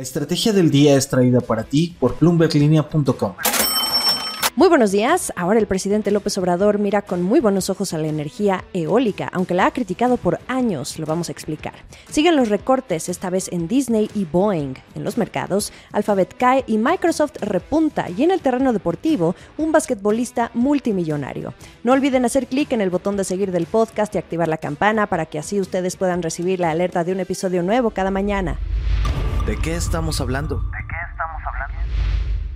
La estrategia del día es traída para ti por bloomberglinea.com. Muy buenos días. Ahora el presidente López Obrador mira con muy buenos ojos a la energía eólica, aunque la ha criticado por años, lo vamos a explicar. Siguen los recortes, esta vez en Disney y Boeing. En los mercados, Alphabet cae y Microsoft repunta. Y en el terreno deportivo, un basquetbolista multimillonario. No olviden hacer clic en el botón de seguir del podcast y activar la campana para que así ustedes puedan recibir la alerta de un episodio nuevo cada mañana. ¿De qué estamos hablando?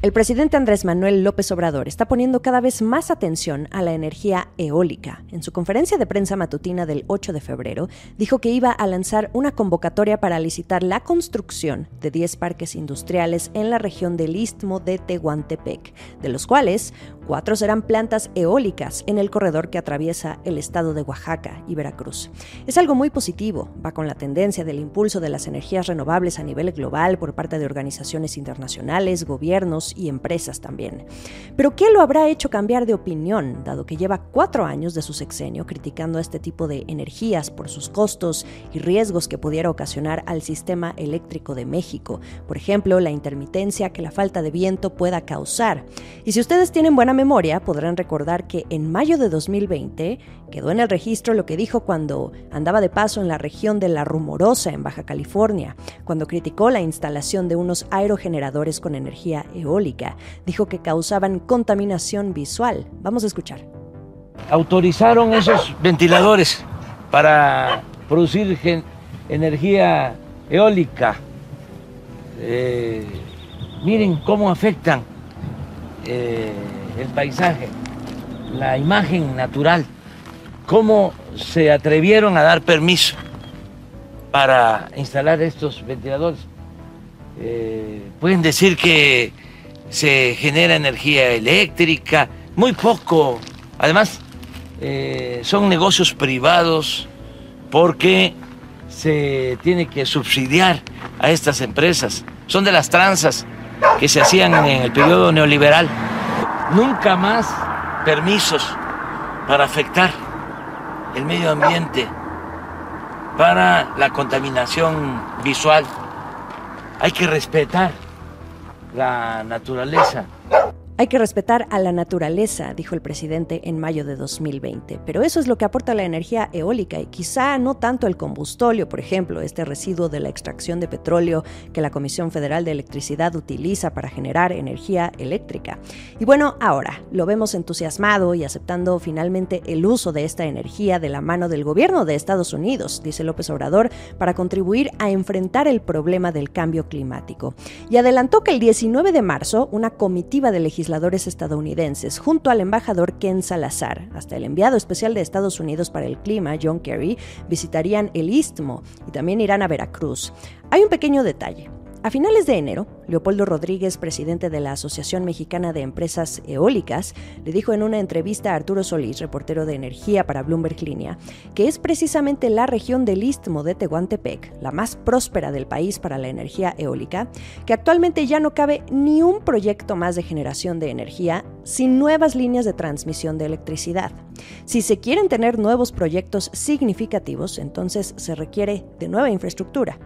El presidente Andrés Manuel López Obrador está poniendo cada vez más atención a la energía eólica. En su conferencia de prensa matutina del 8 de febrero, dijo que iba a lanzar una convocatoria para licitar la construcción de 10 parques industriales en la región del Istmo de Tehuantepec, de los cuales cuatro serán plantas eólicas en el corredor que atraviesa el estado de Oaxaca y Veracruz. Es algo muy positivo, va con la tendencia del impulso de las energías renovables a nivel global por parte de organizaciones internacionales, gobiernos y empresas también. Pero ¿qué lo habrá hecho cambiar de opinión, dado que lleva cuatro años de su sexenio criticando este tipo de energías por sus costos y riesgos que pudiera ocasionar al sistema eléctrico de México? Por ejemplo, la intermitencia que la falta de viento pueda causar. Y si ustedes tienen buena memoria, podrán recordar que en mayo de 2020 quedó en el registro lo que dijo cuando andaba de paso en la región de La Rumorosa, en Baja California, cuando criticó la instalación de unos aerogeneradores con energía eólica Dijo que causaban contaminación visual. Vamos a escuchar. Autorizaron esos ventiladores para producir energía eólica. Eh, miren cómo afectan eh, el paisaje, la imagen natural, cómo se atrevieron a dar permiso para instalar estos ventiladores. Eh, pueden decir que se genera energía eléctrica, muy poco. Además, eh, son negocios privados porque se tiene que subsidiar a estas empresas. Son de las tranzas que se hacían en el periodo neoliberal. Nunca más permisos para afectar el medio ambiente, para la contaminación visual. Hay que respetar la naturaleza. Hay que respetar a la naturaleza, dijo el presidente en mayo de 2020, pero eso es lo que aporta la energía eólica y quizá no tanto el combustóleo, por ejemplo, este residuo de la extracción de petróleo que la Comisión Federal de Electricidad utiliza para generar energía eléctrica. Y bueno, ahora lo vemos entusiasmado y aceptando finalmente el uso de esta energía de la mano del gobierno de Estados Unidos, dice López Obrador, para contribuir a enfrentar el problema del cambio climático. Y adelantó que el 19 de marzo una comitiva de legisladores estadounidenses, junto al embajador Ken Salazar, hasta el enviado especial de Estados Unidos para el clima, John Kerry, visitarían el Istmo y también irán a Veracruz. Hay un pequeño detalle. A finales de enero, Leopoldo Rodríguez, presidente de la Asociación Mexicana de Empresas Eólicas, le dijo en una entrevista a Arturo Solís, reportero de energía para Bloomberg Línea, que es precisamente la región del Istmo de Tehuantepec, la más próspera del país para la energía eólica, que actualmente ya no cabe ni un proyecto más de generación de energía sin nuevas líneas de transmisión de electricidad. Si se quieren tener nuevos proyectos significativos, entonces se requiere de nueva infraestructura.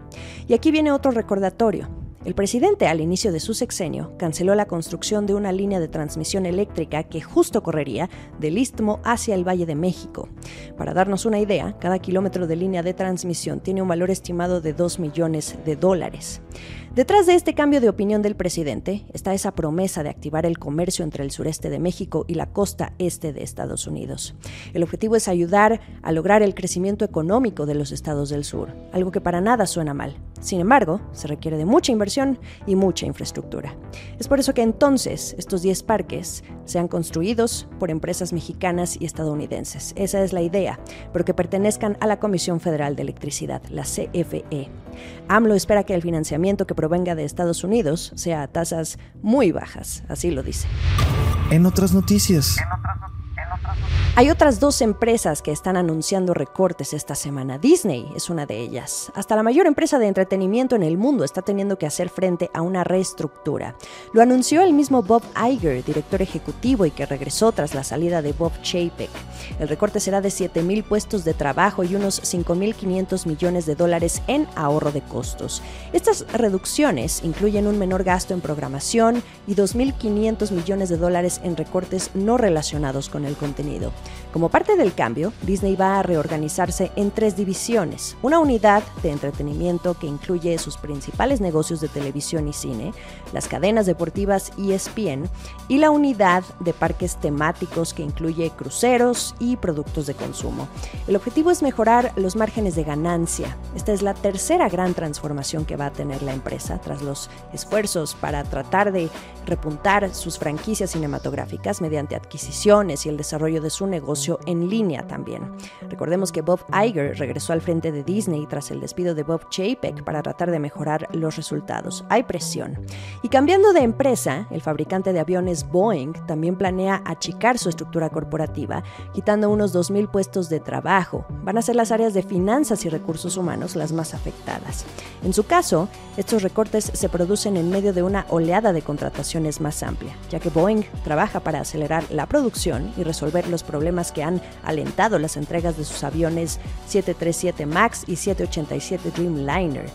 Y aquí viene otro recordatorio. El presidente, al inicio de su sexenio, canceló la construcción de una línea de transmisión eléctrica que justo correría del Istmo hacia el Valle de México. Para darnos una idea, cada kilómetro de línea de transmisión tiene un valor estimado de 2 millones de dólares. Detrás de este cambio de opinión del presidente está esa promesa de activar el comercio entre el sureste de México y la costa este de Estados Unidos. El objetivo es ayudar a lograr el crecimiento económico de los estados del sur, algo que para nada suena mal. Sin embargo, se requiere de mucha inversión y mucha infraestructura. Es por eso que entonces estos 10 parques sean construidos por empresas mexicanas y estadounidenses. Esa es la idea, pero que pertenezcan a la Comisión Federal de Electricidad, la CFE. AMLO espera que el financiamiento que provenga de Estados Unidos sea a tasas muy bajas, así lo dice. En otras noticias. En otras, en otras noticias. Hay otras dos empresas que están anunciando recortes esta semana. Disney es una de ellas. Hasta la mayor empresa de entretenimiento en el mundo está teniendo que hacer frente a una reestructura. Lo anunció el mismo Bob Iger, director ejecutivo y que regresó tras la salida de Bob Chapek. El recorte será de 7.000 puestos de trabajo y unos 5.500 millones de dólares en ahorro de costos. Estas reducciones incluyen un menor gasto en programación y 2.500 millones de dólares en recortes no relacionados con el contenido. Como parte del cambio, Disney va a reorganizarse en tres divisiones. Una unidad de entretenimiento que incluye sus principales negocios de televisión y cine, las cadenas deportivas ESPN y la unidad de parques temáticos que incluye cruceros y productos de consumo. El objetivo es mejorar los márgenes de ganancia. Esta es la tercera gran transformación que va a tener la empresa tras los esfuerzos para tratar de repuntar sus franquicias cinematográficas mediante adquisiciones y el desarrollo de su negocio en línea también. Recordemos que Bob Iger regresó al frente de Disney tras el despido de Bob Chapek para tratar de mejorar los resultados. Hay presión. Y cambiando de empresa, el fabricante de aviones Boeing también planea achicar su estructura corporativa, quitando unos 2.000 puestos de trabajo. Van a ser las áreas de finanzas y recursos humanos las más afectadas. En su caso, estos recortes se producen en medio de una oleada de contrataciones más amplia, ya que Boeing trabaja para acelerar la producción y resolver los problemas que han alentado las entregas de sus aviones 737 MAX y 787 Dreamliner.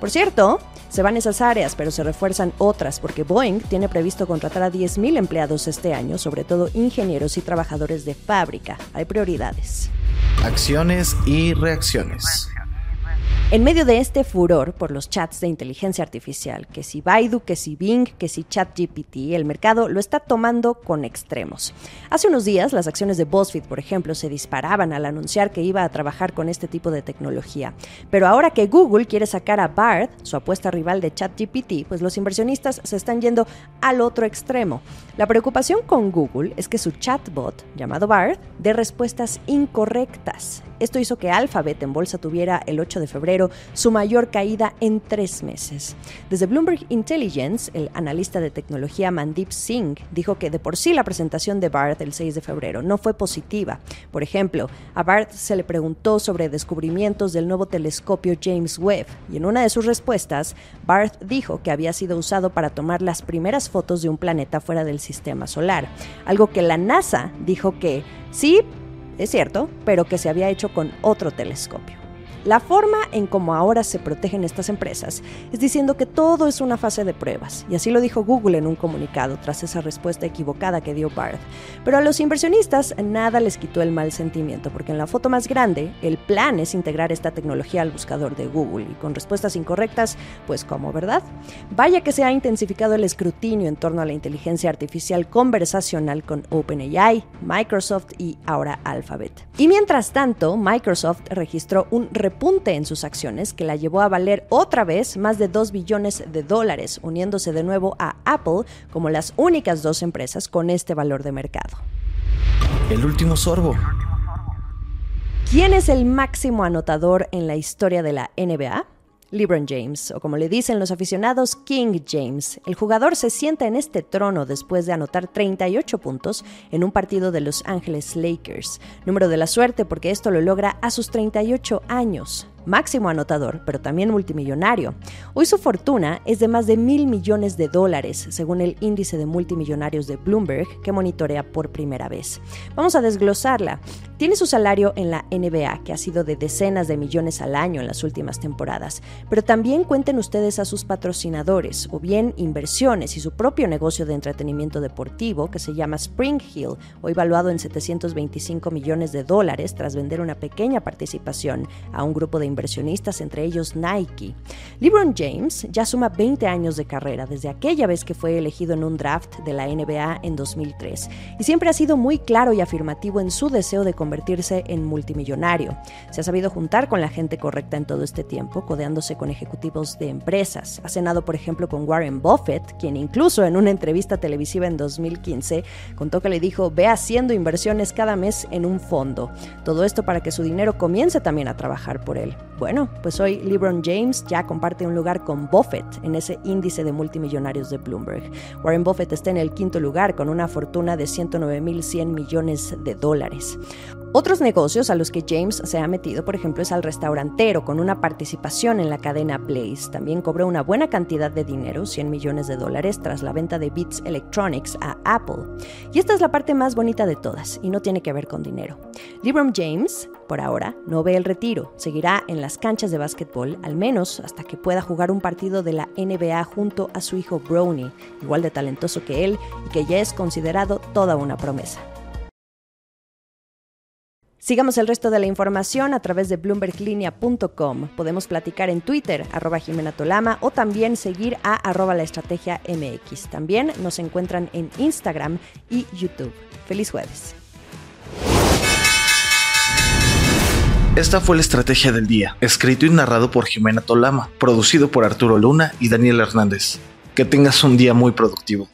Por cierto, se van esas áreas, pero se refuerzan otras porque Boeing tiene previsto contratar a 10.000 empleados este año, sobre todo ingenieros y trabajadores de fábrica. Hay prioridades. Acciones y reacciones. En medio de este furor por los chats de inteligencia artificial, que si Baidu, que si Bing, que si ChatGPT, el mercado lo está tomando con extremos. Hace unos días, las acciones de BuzzFeed, por ejemplo, se disparaban al anunciar que iba a trabajar con este tipo de tecnología. Pero ahora que Google quiere sacar a Bard, su apuesta rival de ChatGPT, pues los inversionistas se están yendo al otro extremo. La preocupación con Google es que su chatbot, llamado Bard, dé respuestas incorrectas. Esto hizo que Alphabet en bolsa tuviera el 8 de febrero su mayor caída en tres meses. Desde Bloomberg Intelligence, el analista de tecnología Mandip Singh dijo que de por sí la presentación de Bart el 6 de febrero no fue positiva. Por ejemplo, a Bart se le preguntó sobre descubrimientos del nuevo telescopio James Webb y en una de sus respuestas, Bart dijo que había sido usado para tomar las primeras fotos de un planeta fuera del sistema solar, algo que la NASA dijo que sí, es cierto, pero que se había hecho con otro telescopio. La forma en cómo ahora se protegen estas empresas es diciendo que todo es una fase de pruebas, y así lo dijo Google en un comunicado tras esa respuesta equivocada que dio Barth. Pero a los inversionistas nada les quitó el mal sentimiento, porque en la foto más grande, el plan es integrar esta tecnología al buscador de Google, y con respuestas incorrectas, pues como, ¿verdad? Vaya que se ha intensificado el escrutinio en torno a la inteligencia artificial conversacional con OpenAI, Microsoft y ahora Alphabet. Y mientras tanto, Microsoft registró un punte en sus acciones que la llevó a valer otra vez más de 2 billones de dólares, uniéndose de nuevo a Apple como las únicas dos empresas con este valor de mercado. El último sorbo. ¿Quién es el máximo anotador en la historia de la NBA? LeBron James, o como le dicen los aficionados, King James. El jugador se sienta en este trono después de anotar 38 puntos en un partido de Los Angeles Lakers. Número de la suerte porque esto lo logra a sus 38 años máximo anotador, pero también multimillonario. Hoy su fortuna es de más de mil millones de dólares, según el índice de multimillonarios de Bloomberg, que monitorea por primera vez. Vamos a desglosarla. Tiene su salario en la NBA, que ha sido de decenas de millones al año en las últimas temporadas, pero también cuenten ustedes a sus patrocinadores, o bien inversiones y su propio negocio de entretenimiento deportivo, que se llama Spring Hill, hoy valuado en 725 millones de dólares tras vender una pequeña participación a un grupo de inversionistas, entre ellos Nike. LeBron James ya suma 20 años de carrera desde aquella vez que fue elegido en un draft de la NBA en 2003 y siempre ha sido muy claro y afirmativo en su deseo de convertirse en multimillonario. Se ha sabido juntar con la gente correcta en todo este tiempo, codeándose con ejecutivos de empresas. Ha cenado, por ejemplo, con Warren Buffett, quien incluso en una entrevista televisiva en 2015 contó que le dijo, ve haciendo inversiones cada mes en un fondo. Todo esto para que su dinero comience también a trabajar por él. Bueno, pues hoy LeBron James ya comparte un lugar con Buffett en ese índice de multimillonarios de Bloomberg. Warren Buffett está en el quinto lugar con una fortuna de 109.100 millones de dólares. Otros negocios a los que James se ha metido, por ejemplo, es al restaurantero, con una participación en la cadena Blaze. También cobró una buena cantidad de dinero, 100 millones de dólares, tras la venta de Beats Electronics a Apple. Y esta es la parte más bonita de todas, y no tiene que ver con dinero. LeBron James, por ahora, no ve el retiro. Seguirá en las canchas de básquetbol, al menos hasta que pueda jugar un partido de la NBA junto a su hijo Brownie, igual de talentoso que él y que ya es considerado toda una promesa. Sigamos el resto de la información a través de bloomberglinea.com. Podemos platicar en Twitter, arroba Jimena Tolama, o también seguir a arroba la estrategia MX. También nos encuentran en Instagram y YouTube. Feliz jueves. Esta fue la estrategia del día, escrito y narrado por Jimena Tolama, producido por Arturo Luna y Daniel Hernández. Que tengas un día muy productivo.